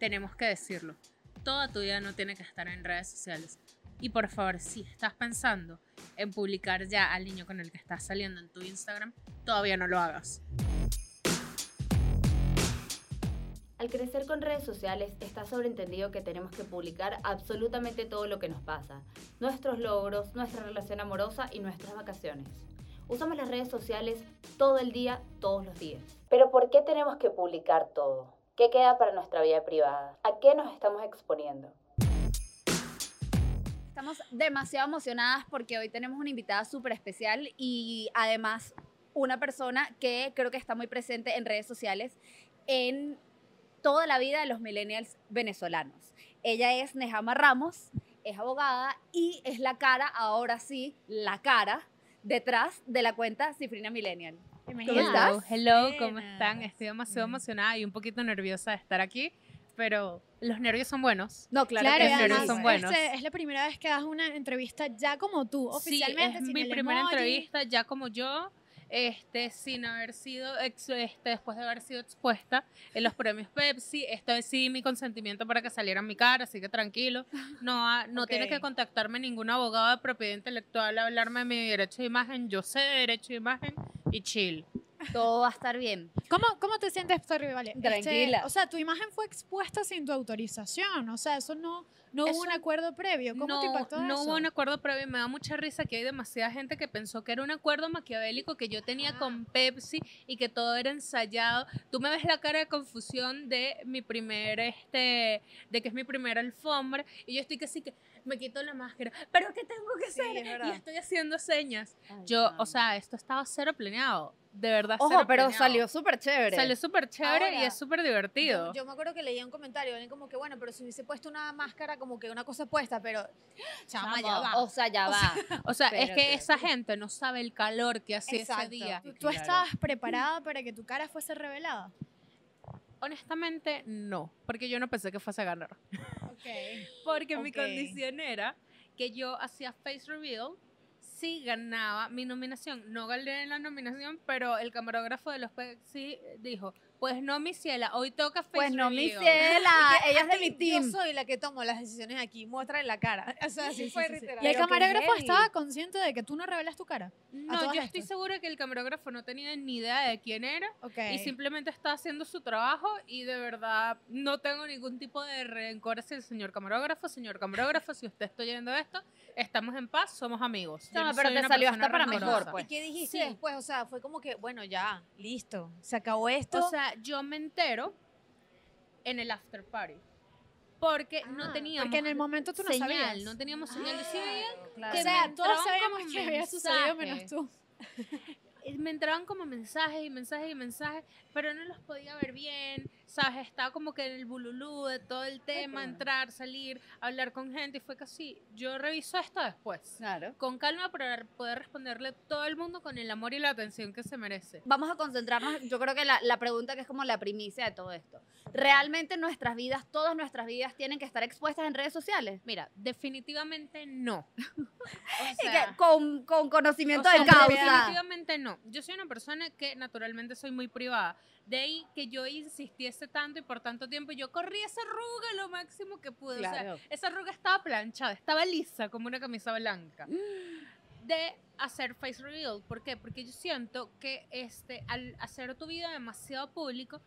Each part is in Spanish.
tenemos que decirlo. Toda tu vida no tiene que estar en redes sociales. Y por favor, si estás pensando en publicar ya al niño con el que estás saliendo en tu Instagram, todavía no lo hagas. Al crecer con redes sociales está sobreentendido que tenemos que publicar absolutamente todo lo que nos pasa, nuestros logros, nuestra relación amorosa y nuestras vacaciones. Usamos las redes sociales todo el día, todos los días. Pero ¿por qué tenemos que publicar todo? ¿Qué queda para nuestra vida privada? ¿A qué nos estamos exponiendo? Estamos demasiado emocionadas porque hoy tenemos una invitada súper especial y además una persona que creo que está muy presente en redes sociales en toda la vida de los millennials venezolanos. Ella es Nehama Ramos, es abogada y es la cara, ahora sí, la cara detrás de la cuenta Cifrina Millennial. ¿Cómo estás? Hello, ¿cómo están? Estoy demasiado emocionada y un poquito nerviosa de estar aquí, pero los nervios son buenos. No, claro, que los nervios son buenos. Este, es la primera vez que das una entrevista ya como tú, oficialmente. sí, es sin mi el primera emoji. entrevista ya como yo, este, sin haber sido, ex- este, después de haber sido expuesta en los premios Pepsi, esto es sí mi consentimiento para que saliera en mi cara, así que tranquilo, no, ha- no tiene Ok. que contactarme ningún abogado de propiedad intelectual a hablarme de mi derecho de imagen, yo sé de derecho de imagen y chill. Todo va a estar bien. ¿Cómo, ¿Cómo te sientes, vale? Este, Tranquila. o sea, tu imagen fue expuesta sin tu autorización. O sea, eso no, no hubo Eso un acuerdo previo. ¿Cómo no, te impactó no eso? hubo un acuerdo previo. Me da mucha risa que hay demasiada gente que pensó que era un acuerdo maquiavélico que yo tenía con Pepsi y que todo era ensayado. Tú me ves la cara de confusión de mi primer, este, de que es mi primera alfombra y yo estoy que sí que me quito la máscara. ¿Pero qué tengo que Sí, hacer? es y estoy haciendo señas. Yo, o sea, esto estaba cero planeado. De verdad, Ojo, cero pero planeado. salió súper chévere. Salió súper chévere y Ahora, es súper divertido. Yo, yo me acuerdo que leía un comentario, alguien como que, bueno, pero si hubiese puesto una máscara, como que una cosa puesta, pero. Chama, ya va. O sea, ya va. O sea, es que esa gente no sabe el calor que hacía ese día. ¿Tú, tú estabas preparada para que tu cara fuese revelada? Honestamente, no, porque yo no pensé que fuese a ganar. Ok. Porque mi Ok. condición era que yo hacía face reveal si ganaba mi nominación. No gané la nominación, pero el camarógrafo de los sí dijo, pues no, mi ciela, hoy toca face Pues no, mi reveal". ciela, ella es de mi Yo team. soy la que tomo las decisiones aquí. Muestra en la cara. O sea, así Sí, fue sí. Y el camarógrafo estaba consciente de que tú no revelas tu cara. No, yo estoy segura que el camarógrafo no tenía ni idea de quién era. Ok. Y simplemente está haciendo su trabajo y de verdad no tengo ningún tipo de rencor hacia el señor camarógrafo. Señor camarógrafo, si usted está oyendo esto, estamos en paz, somos amigos. Yo No, no pero te salió hasta para mejor, pues. ¿Y qué dijiste Sí. después? O sea, fue como que, bueno, ya, listo. Se acabó esto. O sea, yo me entero en el after party. Porque no Ah, teníamos porque en el momento tú no señal, sabías. no teníamos señal. Y sí Claro. que o sea, todos sabíamos como que había sucedido menos tú. Y me entraban como mensajes y mensajes y mensajes, pero no los podía ver bien, ¿sabes? Estaba como que en el bululú de todo el tema, entrar, salir, hablar con gente, y fue casi, yo reviso esto después. Claro. Con calma para poder responderle a todo el mundo con el amor y la atención que se merece. Vamos a concentrarnos, yo creo que la, la pregunta que es como la primicia de todo esto. ¿Realmente nuestras vidas, todas nuestras vidas tienen que estar expuestas en redes sociales? Mira, definitivamente no. O sea, con, con conocimiento O sea, de causa. Definitivamente no. Yo soy una persona que naturalmente soy muy privada. De ahí que yo insistiese tanto y por tanto tiempo, yo corrí esa arruga lo máximo que pude. O Claro. sea, esa arruga estaba planchada, estaba lisa como una camisa blanca. De hacer face reveal. ¿Por qué? Porque yo siento que este, al hacer tu vida demasiado público,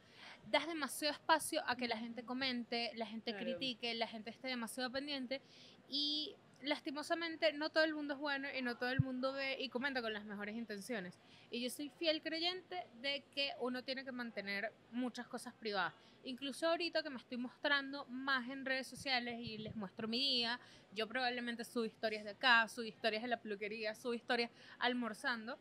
das demasiado espacio a que la gente comente, la gente Claro. critique, la gente esté demasiado pendiente y lastimosamente no todo el mundo es bueno y no todo el mundo ve y comenta con las mejores intenciones. Y yo soy fiel creyente de que uno tiene que mantener muchas cosas privadas. Incluso ahorita que me estoy mostrando más en redes sociales y les muestro mi día, yo probablemente subo historias de acá, subo historias de la peluquería, subo historias almorzando.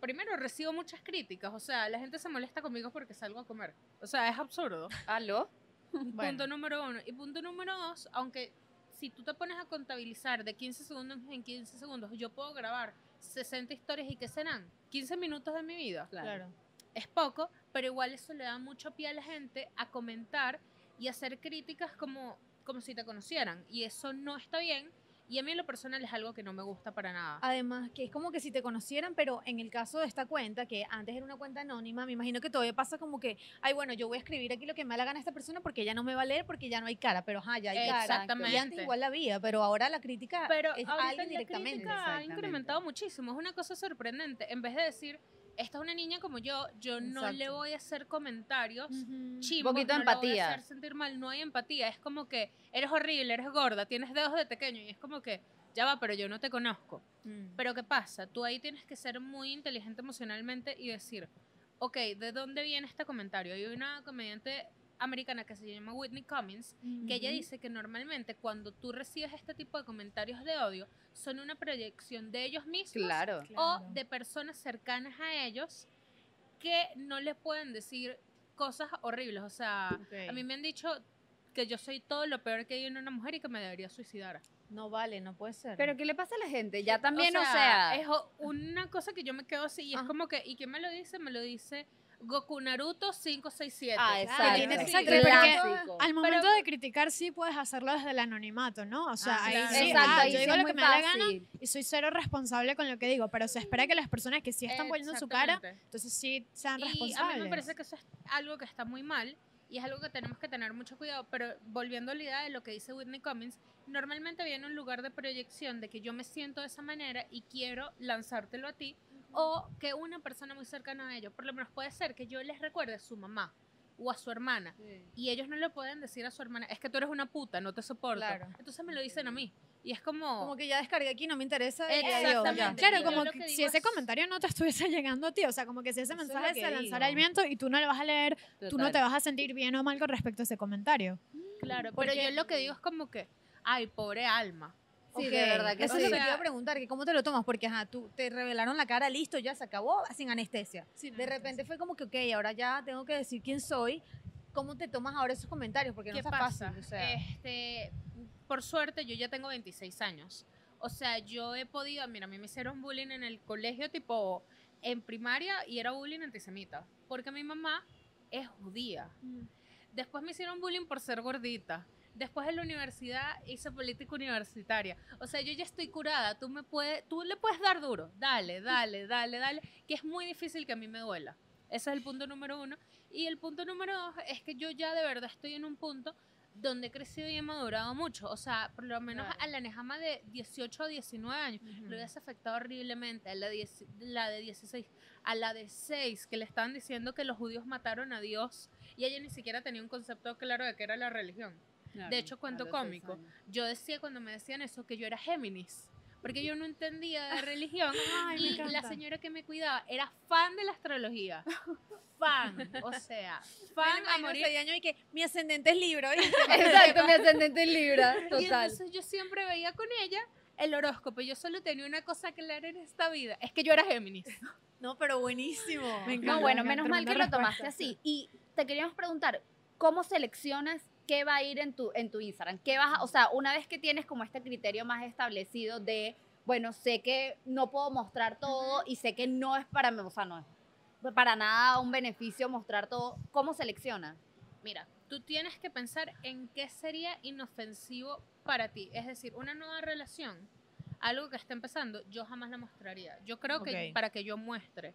Primero recibo muchas críticas, o sea, la gente se molesta conmigo porque salgo a comer. O sea, es absurdo. ¿Aló? Punto número uno. Y punto número dos, aunque si tú te pones a contabilizar de 15 segundos en 15 segundos, yo puedo grabar 60 historias y que serán 15 minutos de mi vida. Claro. Es poco, pero igual eso le da mucho pie a la gente a comentar y hacer críticas como, como si te conocieran. Y eso no está bien. Y a mí en lo personal es algo que no me gusta para nada. Además, que es como que si te conocieran, pero en el caso de esta cuenta, que antes era una cuenta anónima, me imagino que todavía pasa como que, ay, bueno, yo voy a escribir aquí lo que me da la gana a esta persona porque ya no me va a leer porque ya no hay cara, pero ajá, ya hay cara. Exactamente. Y antes igual la había, pero ahora la crítica Pero es alguien la directamente. crítica ha incrementado muchísimo. Es una cosa sorprendente. En vez de decir, esta es una niña como yo, yo no le voy a hacer comentarios Ujú. chimbos, poquito de no la voy empatía. a hacer sentir mal, no hay empatía. Es como que eres horrible, eres gorda, tienes dedos de pequeño y es como que, ya va, pero yo no te conozco. Mm. Pero ¿qué pasa? Tú ahí tienes que ser muy inteligente emocionalmente y decir, ok, ¿de dónde viene este comentario? Hay una comediante americana que se llama Whitney Cummings que ella dice que normalmente cuando tú recibes este tipo de comentarios de odio son una proyección de ellos mismos Claro. o de personas cercanas a ellos que no les pueden decir cosas horribles. O sea, a mí me han dicho que yo soy todo lo peor que hay en una mujer y que me debería suicidar. No vale, no puede ser. Pero ¿qué le pasa a la gente? Ya también, o sea, es una cosa que yo me quedo así y es como que, ¿y quién me lo dice? Me lo dice Goku Naruto 567. Ah, exacto. tiene Exacto, porque. Al momento de criticar sí puedes hacerlo desde el anonimato, ¿no? O sea, Ah, ahí claro. sí, Exacto, ah, ahí yo sí digo lo que me da la gana y soy cero responsable con lo que digo, pero se espera que las personas que sí están poniendo su cara, entonces sí sean Y a responsables. mí me parece que eso es algo que está muy mal y es algo que tenemos que tener mucho cuidado. Pero volviendo a la idea de lo que dice Whitney Cummings, normalmente viene un lugar de proyección de que yo me siento de esa manera y quiero lanzártelo a ti o que una persona muy cercana a ellos, por lo menos puede ser que yo les recuerde a su mamá o a su hermana y ellos no le pueden decir a su hermana, es que tú eres una puta, no te soporto. Claro. Entonces me lo dicen a mí y es como... Como que ya descargué aquí, no me interesa. y adiós, ya. Exactamente. Claro, como que que si ese es- comentario no te estuviese llegando a ti, o sea, como que si ese Eso es mensaje que se lanzara al viento y tú no lo vas a leer, tú no te vas a sentir bien o mal con respecto a ese comentario. Claro, pero Porque- yo lo que digo es como que, ay, pobre alma. Sí, Ok, de verdad que Eso sí. es lo que te iba a preguntar, que cómo te lo tomas, porque ajá, tú te revelaron la cara, listo, ya se acabó, sin anestesia. De repente fue como que, ok, ahora ya tengo que decir quién soy. ¿Cómo te tomas ahora esos comentarios? Porque no ¿Qué pasa? fácil. O sea, este, por suerte, yo ya tengo 26 años. O sea, yo he podido, mira, a mí me hicieron bullying en el colegio, tipo, en primaria, y era bullying antisemita. Porque mi mamá es judía. Después me hicieron bullying por ser gordita. Después en la universidad hice política universitaria. O sea, yo ya estoy curada. Tú me puedes, tú le puedes dar duro. Dale, dale, dale, dale. Que es muy difícil que a mí me duela. Ese es el punto número uno. Y el punto número dos es que yo ya de verdad estoy en un punto donde he crecido y he madurado mucho. O sea, por lo menos Claro. a la Nejama de 18 o 19 años lo hubiese afectado horriblemente. A la, 10 la de 16, a la de 6, que le estaban diciendo que los judíos mataron a Dios y ella ni siquiera tenía un concepto claro de qué era la religión. De hecho, cuento cómico. Yo decía cuando me decían eso que yo era Géminis, porque yo no entendía de religión Ay, y la señora que me cuidaba era fan de la astrología. Fan, o sea, fan a morir. año y que mi ascendente es Libra. Exacto, mi ascendente en Libra, Y total. entonces yo siempre veía con ella el horóscopo. Yo solo tenía una cosa clara en esta vida, es que yo era Géminis. No, pero buenísimo. Me encanta. No, bueno, me menos mal que lo tomaste así. Y te queríamos preguntar, ¿cómo seleccionas qué va a ir en tu, en tu Instagram? ¿Qué vas a- o sea, una vez que tienes como este criterio más establecido de, bueno, sé que no puedo mostrar todo y sé que no es para mí, o sea, no es para nada un beneficio mostrar todo, ¿cómo seleccionas? Mira, tú tienes que pensar en qué sería inofensivo para ti. Es decir, una nueva relación, algo que está empezando, yo jamás la mostraría. Yo creo que para que yo muestre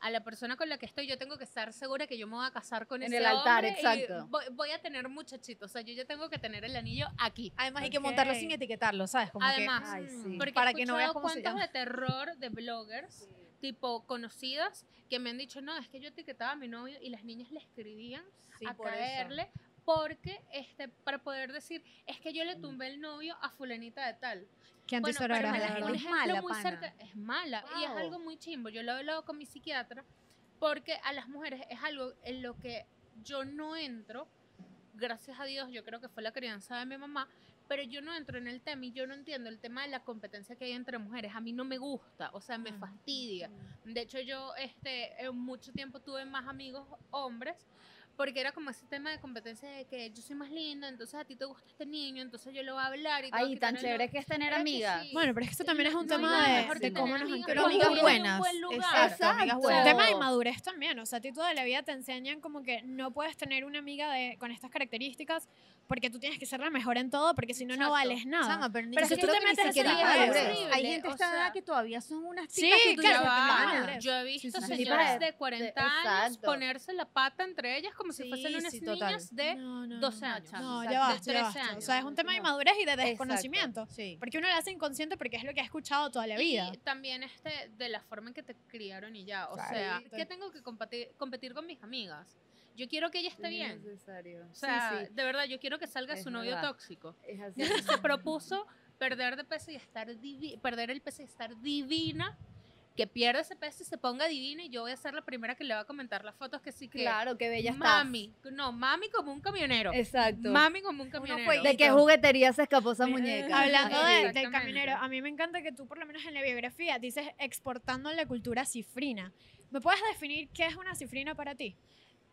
a la persona con la que estoy, yo tengo que estar segura que yo me voy a casar con En ese el altar, hombre y exacto. Voy, voy a tener muchachitos, o sea, yo ya tengo que tener el anillo aquí. Además, hay que montarlo sin etiquetarlo, ¿sabes? Como que- Además, Ay, sí. porque Para he que no escuchado veas cómo se cuentos llama. de terror de bloggers, tipo conocidas, que me han dicho, no, es que yo etiquetaba a mi novio y las niñas le escribían Sí, a eso. Porque este para poder decir es que yo le tumbé el novio a fulanita de tal Qué bueno, antisoro pero me la- un Es mala, muy pana. cerca es mala y es Wow. algo muy chimbo yo lo he hablado con mi psiquiatra porque a las mujeres es algo en lo que yo no entro gracias a Dios yo creo que fue la crianza de mi mamá pero yo no entro en el tema y yo no entiendo el tema de la competencia que hay entre mujeres a mí no me gusta o sea me Mm. fastidia de hecho, yo este, mucho tiempo tuve más amigos hombres porque era como ese tema de competencia de que yo soy más linda, entonces a ti te gusta este niño, entonces yo le voy a hablar y Ay, tan chévere que es tener amigas. sí. Bueno, pero es que esto también es un No tema de, de cómo nos amigas, pero amigas buenas. Un buen lugar. Exacto, amigas buenas. El tema de madurez también, o sea, a ti toda la vida te enseñan como que no puedes tener una amiga de, con estas características porque tú tienes que ser la mejor en todo porque si no, no vales nada. Chama, pero, ni- Pero si tú te metes en Hay gente o esta edad que todavía son unas Sí, tipas que tú claro, va. visto sí, sí. señoras Sí, de 40 de- años exacto. ponerse la pata entre ellas como si Sí, fuesen unas sí, total. niñas de No, no, 12 no. años. No, ya De basta, ya 13 basta. O años. sea, es un tema de inmadurez y de desconocimiento. Sí. Porque uno lo hace inconsciente porque es lo que ha escuchado toda la vida. Y también este, de la forma en que te criaron y ya. O Claro. sea, Sí. ¿qué tengo que competir, competir con mis amigas? Yo quiero que ella esté bien. Necesario. O sea, de verdad, yo quiero que salga Es su novio verdad. tóxico. es así. Se propuso perder de peso y estar divi- perder el peso y estar divina. Que pierda ese peso y se ponga divina. Y yo voy a ser la primera que le va a comentar las fotos que sí que. Claro, que bella estás. mami. No, mami como un camionero. Exacto. Mami como un camionero. ¿De qué juguetería se escapó esa Mira, muñeca? Hablando de, del camionero, a mí me encanta que tú, por lo menos en la biografía, dices exportando la cultura cifrina. ¿Me puedes definir qué es una cifrina para ti?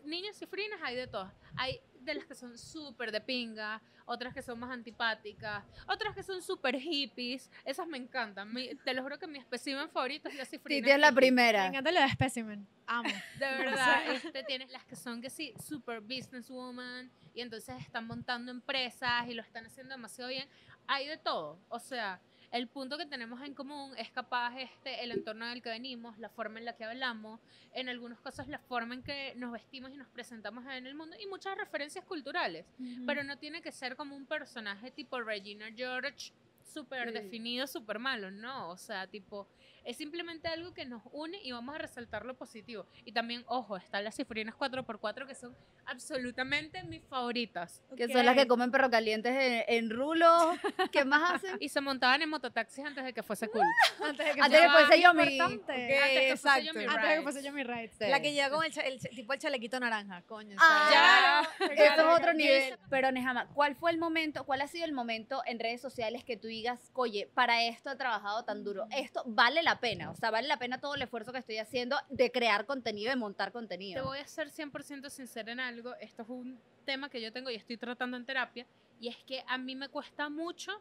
Niñas cifrinas hay de todas. Hay de las que son súper de pinga, otras que son más antipáticas, otras que son súper hippies. Esas me encantan. Mi- te lo juro que mi espécimen favorito es la cifrina. Titi es la hippie. Me primera. encanta lo de specimen. Amo. De verdad, este, tienes las que son que sí, super businesswoman y entonces están montando empresas y lo están haciendo demasiado bien. Hay de todo. O sea, el punto que tenemos en común es capaz este, el entorno del que venimos, la forma en la que hablamos, en algunos casos la forma en que nos vestimos y nos presentamos en el mundo y muchas referencias culturales. Pero no tiene que ser como un personaje tipo Regina George súper Sí. definido, súper malo, no, o sea, tipo, es simplemente algo que nos une y vamos a resaltar lo positivo. Y también, ojo, están las cifrinas 4x4 que son absolutamente mis favoritas. Que son las que comen perro calientes en, en rulo. ¿Qué más hacen? Y se montaban en mototaxis antes de que fuese cool. Antes de que Antes que fuese yo mi... importante. Antes que fuese exacto. Yummy Antes de que fuese yo mi ride. Sí. La que llega con el, el tipo el chalequito naranja, coño. Ah, sea, Eso es otro yo nivel. Pero Nejama, ¿cuál fue el momento, cuál ha sido el momento en redes sociales que tú digas, oye, para esto he trabajado tan duro, esto vale la pena, o sea, vale la pena todo el esfuerzo que estoy haciendo de crear contenido, de montar Te contenido? voy a ser 100% sincera en algo. Esto es un tema que yo tengo y estoy tratando en terapia. Y es que a mí me cuesta mucho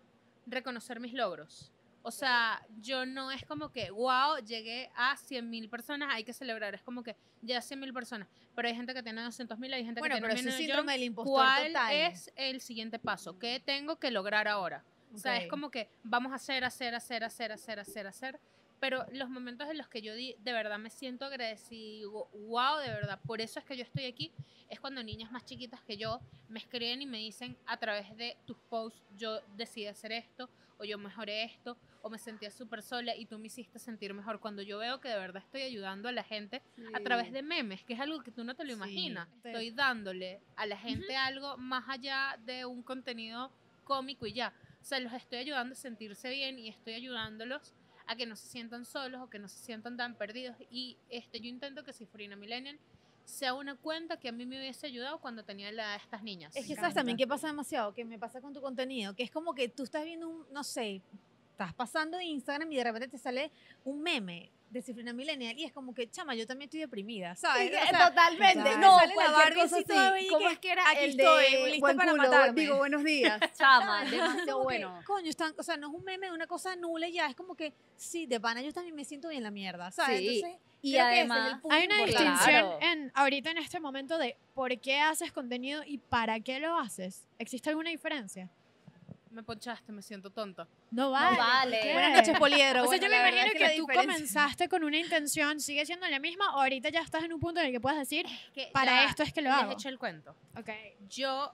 reconocer mis logros. O sea, yo no es como que, wow, llegué a 100 mil personas, hay que celebrar. Es como que ya 100 mil personas. Pero hay gente que tiene 200 mil, hay gente Bueno, que tiene menos. síndrome del impostor ¿Cuál total. es el siguiente paso? ¿Qué tengo que lograr ahora? O sea, es como que vamos a hacer, hacer, hacer, hacer, hacer, hacer, hacer. Pero los momentos en los que yo di, de verdad me siento agradecida digo, wow, de verdad, por eso es que yo estoy aquí, es cuando niñas más chiquitas que yo me escriben y me dicen a través de tus posts, yo decidí hacer esto, o yo mejoré esto, o me sentía súper sola y tú me hiciste sentir mejor. Cuando yo veo que de verdad estoy ayudando a la gente a través de memes, que es algo que tú no te lo imaginas. Sí. Estoy dándole a la gente algo más allá de un contenido cómico y ya. O sea, los estoy ayudando a sentirse bien y estoy ayudándolos a que no se sientan solos o que no se sientan tan perdidos. Y este, yo intento que Cifrina Millennial sea una cuenta que a mí me hubiese ayudado cuando tenía la edad de estas niñas. Es que sabes también qué pasa demasiado, que me pasa con tu contenido, que es como que tú estás viendo un, no sé, estás pasando en Instagram y de repente te sale un meme de Cifrina Millennial y es como que, chama, yo también estoy deprimida, ¿sabes? Sí, O sea, totalmente. me No, cualquier cosa así ¿Cómo es que era aquí el estoy, de lista buen para culo? matarme. Digo, buenos días. Chama, demasiado como que, bueno. coño, están, o sea, no es un meme de una cosa nula ya, es como que, sí, de pana yo también me siento bien la mierda, ¿sabes? Sí, Entonces, Y es además, punto Hay una distinción Claro. en ahorita en este momento de por qué haces contenido y para qué lo haces. ¿Existe alguna diferencia? Me ponchaste, me siento tonta. No vale. vale. ¿por qué? Buenas noches, Poliedro. O sea, Bueno, yo me imagino que, la tú diferencia- comenzaste con una intención, sigue siendo la misma, o ahorita ya estás en un punto en el que puedes decir, Que para ya esto es que lo les hago. echo el cuento. Ok. yo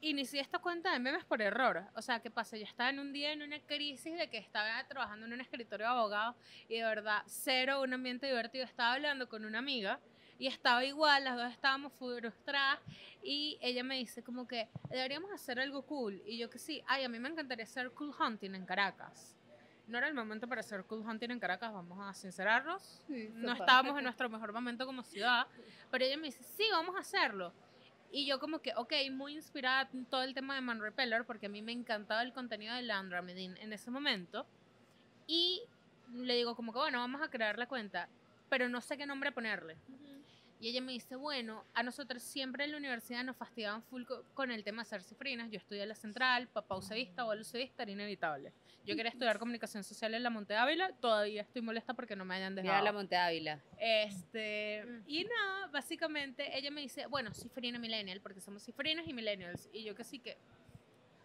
inicié esta cuenta de memes por error. O sea, ¿qué pasa? Yo estaba en un día en una crisis de que estaba trabajando en un escritorio de abogados y de verdad, cero, un ambiente divertido. Estaba hablando con una amiga y estaba igual, las dos estábamos frustradas y ella me dice como que deberíamos hacer algo cool. Y yo que sí, ay, a mí me encantaría hacer cool hunting en Caracas. No era el momento para hacer cool hunting en Caracas, vamos a sincerarnos. No estábamos en nuestro mejor momento como ciudad, pero ella me dice, sí, vamos a hacerlo. Y yo como que, ok, muy inspirada en todo el tema de Man Repeller, porque a mí me encantaba el contenido de Landra Medin en ese momento. Y le digo como que, bueno, vamos a crear la cuenta, pero no sé qué nombre ponerle. Y ella me dice, bueno, a nosotros siempre en la universidad nos fastidiaban full co- con el tema de ser cifrinas. Yo estudié en la central, papá usevista, abuelo usevista, era inevitable. Yo quería estudiar comunicación social en la Monte Ávila, todavía estoy molesta porque no me hayan Mira dejado. la Monte Ávila. Este, y nada, básicamente ella me dice, bueno, cifrina millennial, porque somos cifrinas y millennials. Y yo que sí que,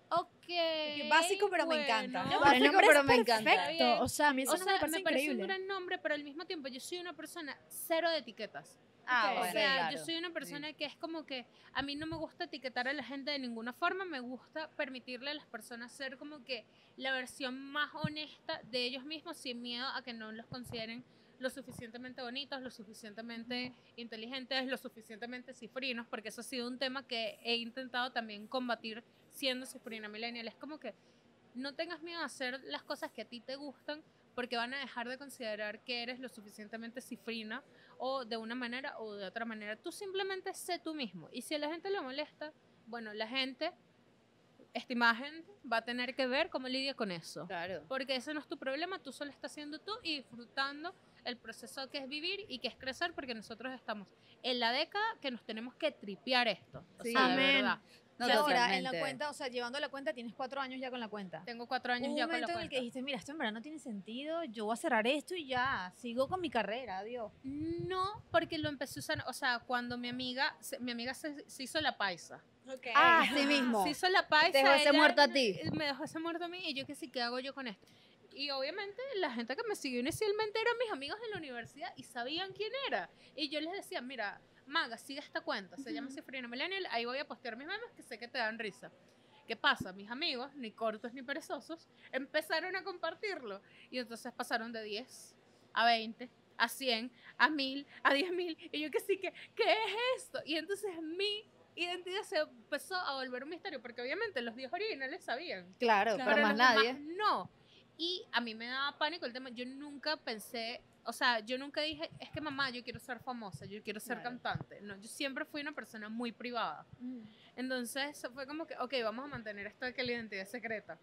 ok. básico, pero me bueno. encanta. No, Básico, pero el nombre pero es me encanta. perfecto. O sea, a mí eso O no sea, me parece me parece un gran nombre, pero al mismo tiempo yo soy una persona cero de etiquetas. Ah. O sea, claro. yo soy una persona que es como que a mí no me gusta etiquetar a la gente de ninguna forma, me gusta permitirle a las personas ser como que la versión más honesta de ellos mismos sin miedo a que no los consideren lo suficientemente bonitos, lo suficientemente inteligentes, lo suficientemente cifrinos, porque eso ha sido un tema que he intentado también combatir siendo cifrina millennial. Es como que no tengas miedo a hacer las cosas que a ti te gustan porque van a dejar de considerar que eres lo suficientemente cifrina o de una manera o de otra manera. Tú simplemente sé tú mismo. Y si a la gente le molesta, bueno, la gente, estimada gente, va a tener que ver cómo lidia con eso. Claro. Porque ese no es tu problema, tú solo estás siendo tú y disfrutando el proceso que es vivir y que es crecer, porque nosotros estamos en la década que nos tenemos que tripear esto. O Sí. sea, de Amén. verdad. No, y ahora, en la cuenta, o sea, llevando la cuenta, tienes cuatro años ya con la cuenta. Tengo cuatro años ya un con la momento en cuenta. el que dijiste, mira, esto en verdad no tiene sentido, yo voy a cerrar esto y ya, sigo con mi carrera, adiós. No, porque lo empecé a usar, o sea, cuando mi amiga, se- mi amiga se, se hizo la paisa. Ah, sí mismo. Se hizo la paisa. Te dejó ese muerto a ti. Me dejó ese muerto a mí y yo que sí, ¿qué hago yo con esto? Y obviamente la gente que me siguió inicialmente eran mis amigos de la universidad y sabían quién era. Y yo les decía, mira, Maga, sigue esta cuenta, se llama Cifrina Millennial, ahí voy a postear mis memes que sé que te dan risa. ¿Qué pasa? Mis amigos, ni cortos ni perezosos, empezaron a compartirlo. Y entonces pasaron de 10 a 20, a 100, a 1000, a 10.000. Y yo que sí, que, ¿qué es esto? Y entonces mi identidad se empezó a volver un misterio, porque obviamente los 10 originales sabían. Claro, Claro. pero más nadie. no. Y a mí me daba pánico el tema. Yo nunca pensé, o sea, yo nunca dije, es que mamá, yo quiero ser famosa, yo quiero ser Claro. cantante. No, yo siempre fui una persona muy privada. Mm. Entonces fue como que, ok, vamos a mantener esto de que la identidad es secreta.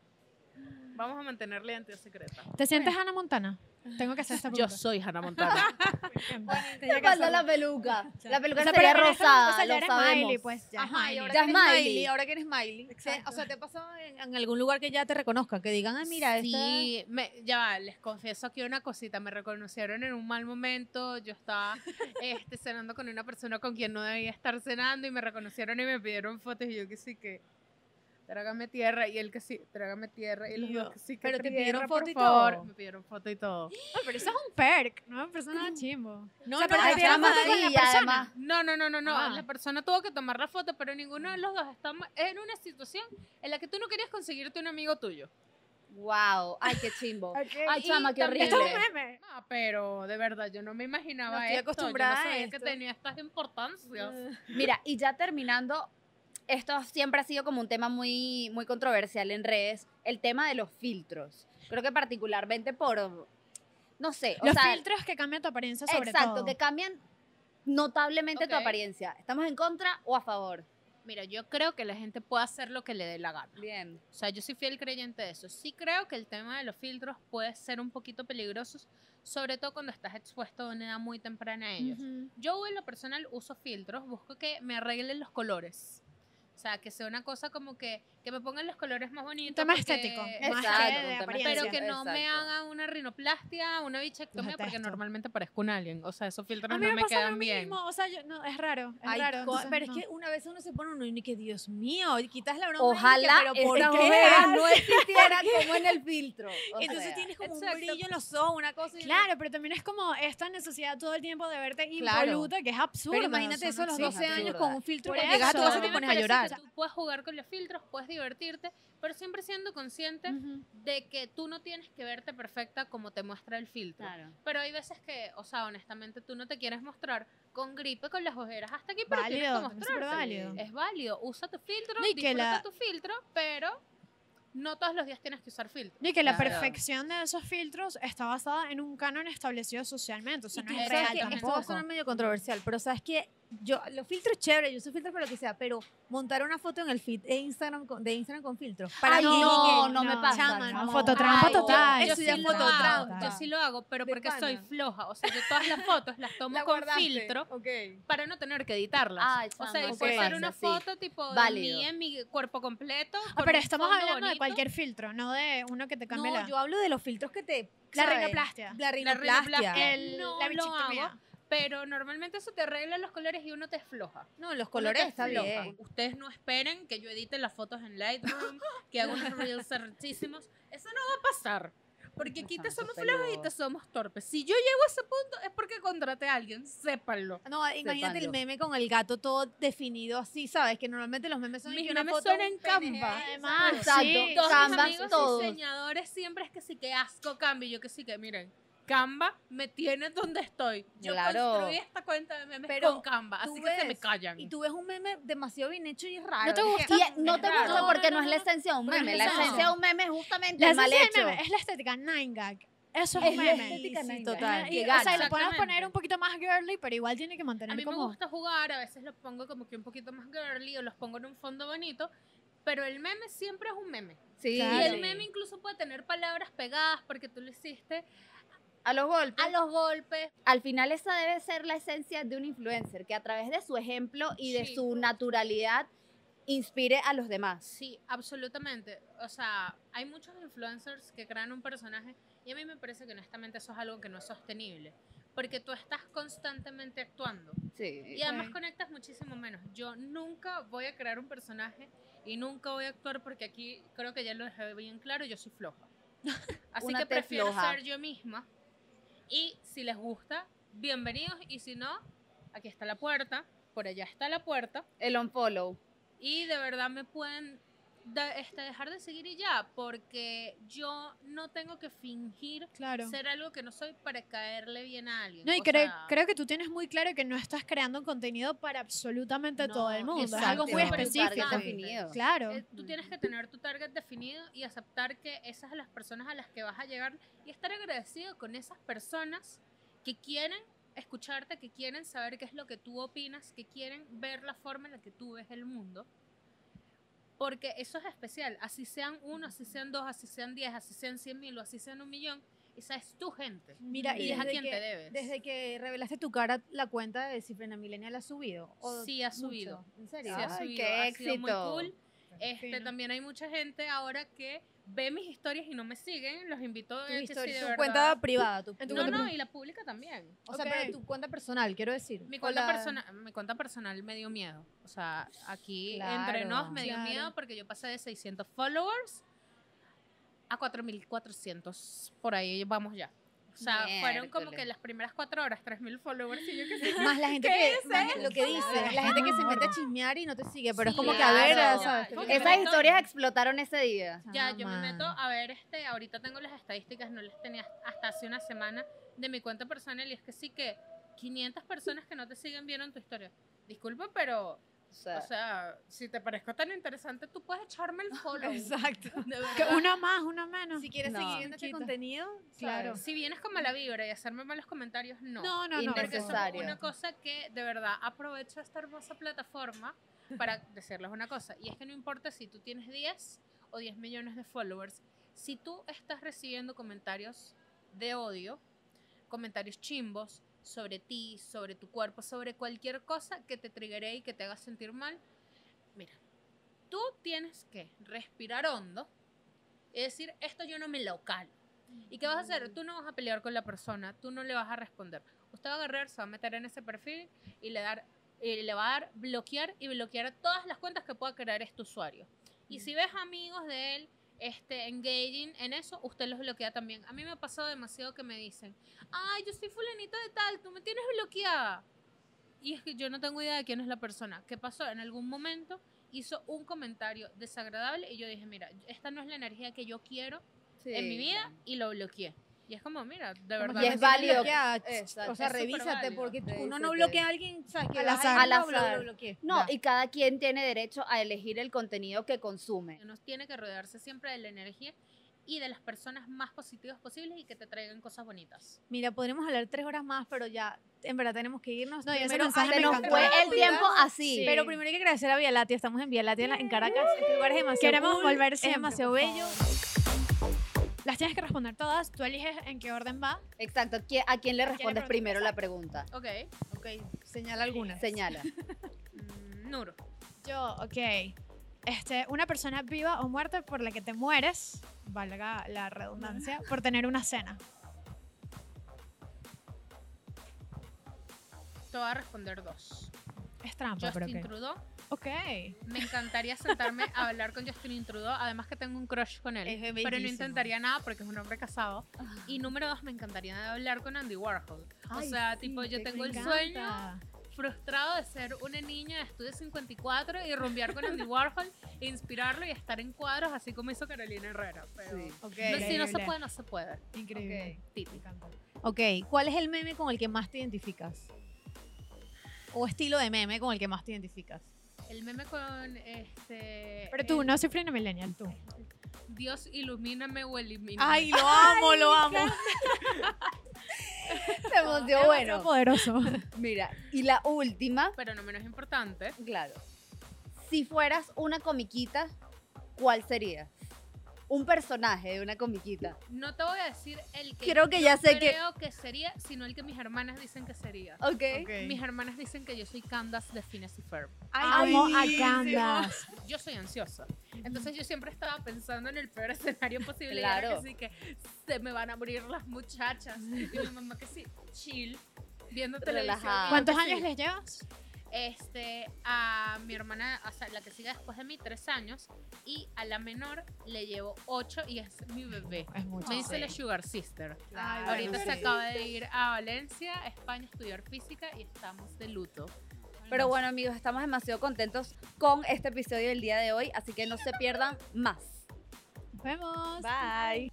Vamos a mantener la identidad secreta. ¿Te sientes Hannah Montana? Tengo que hacer esta Yo pregunta. soy Hannah Montana. Te falta la peluca. La peluca O sea, sería pero en esta rosada, cosa ya lo eres sabemos. Miley, pues. Ya es Ajá, y Miley. ahora Ya que es eres Miley. Miley, ahora que eres Miley. Exacto. O sea, te ha pasado en, en algún lugar que ya te reconozcan, que digan, ay, mira, esta... Sí, me, ya va, les confieso aquí una cosita, me reconocieron en un mal momento, yo estaba este, cenando con una persona con quien no debía estar cenando y me reconocieron y me pidieron fotos y yo que sí que trágame tierra y él que sí, trágame tierra y los dos que sí que pero te tierra, pidieron por foto y favor. todo. Me pidieron foto y todo. Pero eso es un perk, no me parece nada chimbo. No, O sea, no, pero te pidieron foto con la persona. además- No, no, no, no, no, Ah. la persona tuvo que tomar la foto, pero ninguno de los dos estamos en una situación en la que tú no querías conseguirte un amigo tuyo. Wow, ay, qué chimbo. Ay, Y chama, qué también- horrible. Esto es un meme. Ah, pero de verdad, yo no me imaginaba No estoy esto. acostumbrada yo a no sabía que esto. tenía estas importancias. Mira, y ya terminando, esto siempre ha sido como un tema muy, muy controversial en redes, el tema de los filtros. Creo que particularmente por, no sé, o Los sea, filtros que cambian tu apariencia sobre exacto, todo. que cambian notablemente tu Ok. apariencia. ¿Estamos en contra o a favor? Mira, yo creo que la gente puede hacer lo que le dé la gana. Bien. O sea, yo soy fiel creyente de eso. Sí creo que el tema de los filtros puede ser un poquito peligroso, sobre todo cuando estás expuesto a una edad muy temprana a ellos. Ujú. Yo en lo personal uso filtros, busco que me arreglen los colores. O sea, que sea una cosa como que, que me pongan los colores más bonitos. tema porque- estético, más Exacto, un tema apariencia. Pero que no me Exacto. haga una rinoplastia, una bichectomía, porque normalmente parezco un alien. O sea, esos filtros A mí no me me pasa quedan lo bien. mismo, o sea, yo, no, es raro, es Ay, raro. entonces, pero no. es que una vez uno se pone uno y que Dios mío, y quitas la broma. Ojalá pero ¿por qué? no existiera como en el filtro. O Entonces sea, tienes como exacto. un brillo en los ojos, una cosa. y- Claro, pero también es como esta necesidad todo el tiempo de verte Claro. impoluta, que es absurdo. Pero imagínate eso a los sí, 12 años absurda. con un filtro. Cuando llegas a tu casa te me pones a llorar. tú puedes jugar con los filtros, puedes divertirte, pero siempre siendo consciente de que tú no tienes que verte perfecta como te muestra el filtro. Claro. Pero hay veces que, o sea, honestamente, tú no te quieres mostrar con gripe, con las ojeras hasta aquí, pero tienes que Válido, también es mostrarte. válido. Es válido. Usa tu filtro, No, y que disfruta la- tu filtro, pero no todos los días tienes que usar filtro. Y que la Claro. perfección de esos filtros está basada en un canon establecido socialmente, o sea, no es real que esto va a tampoco. sonar medio controversial, pero sabes que yo, los filtros chévere, yo uso filtros para lo que sea, pero montar una foto en el feed de Instagram con, de Instagram con filtros. Para Ay, mí, no, que- no me pasa, chama, no. no, fototrampa yo- total. Yo, Eso sí fototrampa. yo sí lo hago, pero De porque soy floja. O sea, yo todas las fotos las tomo la con filtro para no tener que editarlas. Ay, o sea, chama, y eso puede pasa, ser una sí. foto tipo de mí en mi cuerpo completo. Ah, pero estamos hablando de bonito. cualquier filtro, no de uno que te cambie No, la, yo hablo de los filtros que te. la rinoplastia. La La rinoplastia. El- no la bichectomía. Pero normalmente eso te arregla los colores y uno te floja. No, los colores está bien. Ustedes no esperen que yo edite las fotos en Lightroom, que haga unos reels arrechísimos. Eso no va a pasar. Porque aquí te somos flojos y te somos torpes. Si yo llego a ese punto es porque contraté a alguien, sépanlo. No, imagínate el meme con el gato todo definido así, ¿sabes? Que normalmente los memes son Mis memes foto son en Canva. Además, Exacto. sí. Todos mis amigos diseñadores siempre es que sí que asco cambio. Yo que sí que, miren, Canva me tiene donde estoy. Yo Claro. construí esta cuenta de memes Pero con Canva, así que se me ves, callan. Y tú ves un meme demasiado bien hecho y raro. ¿No te gusta? Y no Es te gusta No, porque no, no, es la no. esencia de un meme. es La esencia de un meme es justamente La el mal hecho. meme es la estética nine gag. Eso es, Es un meme. estética Sí, total. Y, Que o sea, lo podemos poner un poquito más girly, pero igual tiene que A mantener mí me como... gusta jugar, a veces los pongo como que un poquito más girly o los pongo en un fondo bonito, pero el meme siempre es un meme. Sí. Y Claro. el meme incluso puede tener palabras pegadas porque tú lo hiciste A los golpes. a los golpes. Al final esa debe ser la esencia de un influencer, que a través de su ejemplo y de Sí. su naturalidad inspire a los demás. Sí, absolutamente. O sea, hay muchos influencers que crean un personaje y a mí me parece que honestamente eso es algo que no es sostenible. Porque tú estás constantemente actuando. Sí. Y además Sí. conectas muchísimo menos. Yo nunca voy a crear un personaje y nunca voy a actuar porque aquí creo que ya lo dejé bien claro, yo soy floja. Así Una que prefiero floja. ser yo misma. Y si les gusta, bienvenidos. Y si no, aquí está la puerta, por allá está la puerta. El unfollow. Y de verdad me pueden da- este, dejar de seguir y ya, porque yo no tengo que fingir Claro. ser algo que no soy para caerle bien a alguien. No, y creo, sea, creo que tú tienes muy claro que no estás creando contenido para absolutamente No, todo el mundo. Es exacto. algo muy específico. definido. Claro. Eh, tú tienes que tener tu target definido y aceptar que esas son las personas a las que vas a llegar y estar agradecido con esas personas que quieren escucharte, que quieren saber qué es lo que tú opinas, que quieren ver la forma en la que tú ves el mundo. Porque eso es especial. Así sean uno, así sean dos, así sean diez, así sean cien mil o así sean un millón. Esa es tu gente. Mira, y es a quien que, te debes. desde que revelaste tu cara, la cuenta de Cifrena Millennial ha subido. ¿O Sí, ha mucho? subido. ¿En Sí, serio? ha Ay, subido, qué ha sido muy éxito. cool. Este, Fino. también hay mucha gente ahora que ve mis historias y no me siguen. Los invito a que sí, tu cuenta privada. Tu, tu No, cuenta no, y la pública también. O sea, Ok. pero tu cuenta personal, quiero decir. Mi cuenta, la- persona- mi cuenta personal me dio miedo. O sea, aquí Claro, entre nos me dio claro. miedo porque yo pasé de 600 followers a 4400. Por ahí vamos ya. O sea, fueron como Miércoles. que las primeras cuatro horas, 3000 followers y yo que sé. Más la gente ¿Qué que, es más lo que dice, la gente que se mete a chismear y no te sigue, pero es Sí, como que a ver, claro. ¿sabes? Esas meto- historias explotaron ese día. Ya, yo me Chama. meto a ver, este, ahorita tengo las estadísticas, no las tenía hasta hace una semana de mi cuenta personal y es que sí que 500 personas que no te siguen vieron tu historia. Disculpa, pero, O sea, o sea, si te parezco tan interesante, tú puedes echarme el follow. Exacto. Una más, una menos. Si quieres No. seguir viendo este contenido, Claro. Si vienes con mala vibra y hacerme malos comentarios, no. No, no, no. Porque eso es una cosa que de verdad aprovecho esta hermosa plataforma para decirles una cosa. Y es que no importa si tú tienes 10 o 10 millones de followers, si tú estás recibiendo comentarios de odio, comentarios chimbos sobre ti, sobre tu cuerpo, sobre cualquier cosa que te triggere y que te haga sentir mal, mira, tú tienes que respirar hondo y decir, esto yo no me lo calo. ¿Y qué vas a hacer? Tú no vas a pelear con la persona, tú no le vas a responder. Usted va a agarrar, se va a meter en ese perfil y le, dar, y le va a dar bloquear y bloquear todas las cuentas que pueda crear este usuario. Y si ves amigos de él este, engaging en eso, usted los bloquea también. A mí me ha pasado demasiado que me dicen, ay, yo soy fulanito de tal, tú me tienes bloqueada. Y es que yo no tengo idea de quién es la persona. ¿Qué pasó? En algún momento hizo un comentario desagradable y yo dije, mira, esta no es la energía que yo quiero en mi vida y lo bloqueé. Y es como, mira, de verdad. Y es válido. Exacto. O sea, Es revísate, porque uno no bloquea a alguien, ¿sabes? Que vas azar. ahí, Al no. No, Ya. y cada quien tiene derecho a elegir el contenido que consume. Uno tiene que rodearse siempre de la energía y de las personas más positivas posibles y que te traigan cosas bonitas. Mira, podríamos hablar tres horas más, pero ya, en verdad tenemos que irnos. No, y ese Primero, mensaje antes me nos. Fue el tiempo así. Sí. Pero primero hay que agradecer a Vía Láctea. Estamos en Vía Láctea en la- Caracas. Este lugar es demasiado Queremos cool, volver Es siempre, demasiado por bello. Las tienes que responder todas. Tú eliges en qué orden va. Exacto. ¿qui- ¿A quién le respondes primero la pregunta? Ok. Ok, señala alguna. Señala. Mm, Nuro. Yo, ok. Este, una persona viva o muerta por la que te mueres, valga la redundancia, por tener una cena. Te voy a responder dos. Es trampa, pero Justin ok. Trudeau. Ok. Me encantaría sentarme a hablar con Justin Trudeau, además que tengo un crush con él. Es pero no intentaría nada porque es un hombre casado. Y número dos, me encantaría hablar con Andy Warhol. o sea, sí, tipo, yo te tengo el encanta. sueño frustrado de ser una niña de Estudio 54 y rumbear con Andy Warhol, e inspirarlo y estar en cuadros así como hizo Carolina Herrera. Pero Sí. Ok. no, si no se puede, no se puede. Increíble. Encanta. Ok, ¿cuál es el meme con el que más te identificas? O estilo de meme con el que más te identificas. El meme con este. Pero tú, el no soy Free Millennial, tú. Dios ilumíname o elimíname. Ay, lo amo, lo amo. Se emocionó. Bueno, poderoso. mira. Y la última, Pero no menos importante. claro. Si fueras una comiquita, ¿cuál sería? Un personaje de una comiquita. No te voy a decir el que Creo que yo ya sé que- creo que sería, sino el que mis hermanas dicen que sería. Ok. Mis hermanas dicen que yo soy Candace de Phineas y Ferb. Amo a. Candace. Yo soy ansiosa. Entonces yo siempre estaba pensando en el peor escenario posible. Claro. Y era que sí, que se me van a morir las muchachas. Y mi mamá que sí, chill, viendo televisión. Relajada. Yo ¿Cuántos que años sí. les llevas? Este, a mi hermana, o sea, la que sigue después de mí, tres años. Y a la menor le llevo ocho y es mi bebé. Es mucho. Me dice sí. la Sugar Sister. Ahorita se acaba de ir a Valencia, España, a estudiar física y estamos de luto. Pero bueno, amigos, estamos demasiado contentos con este episodio del día de hoy, así que no se pierdan más. Nos vemos. Bye.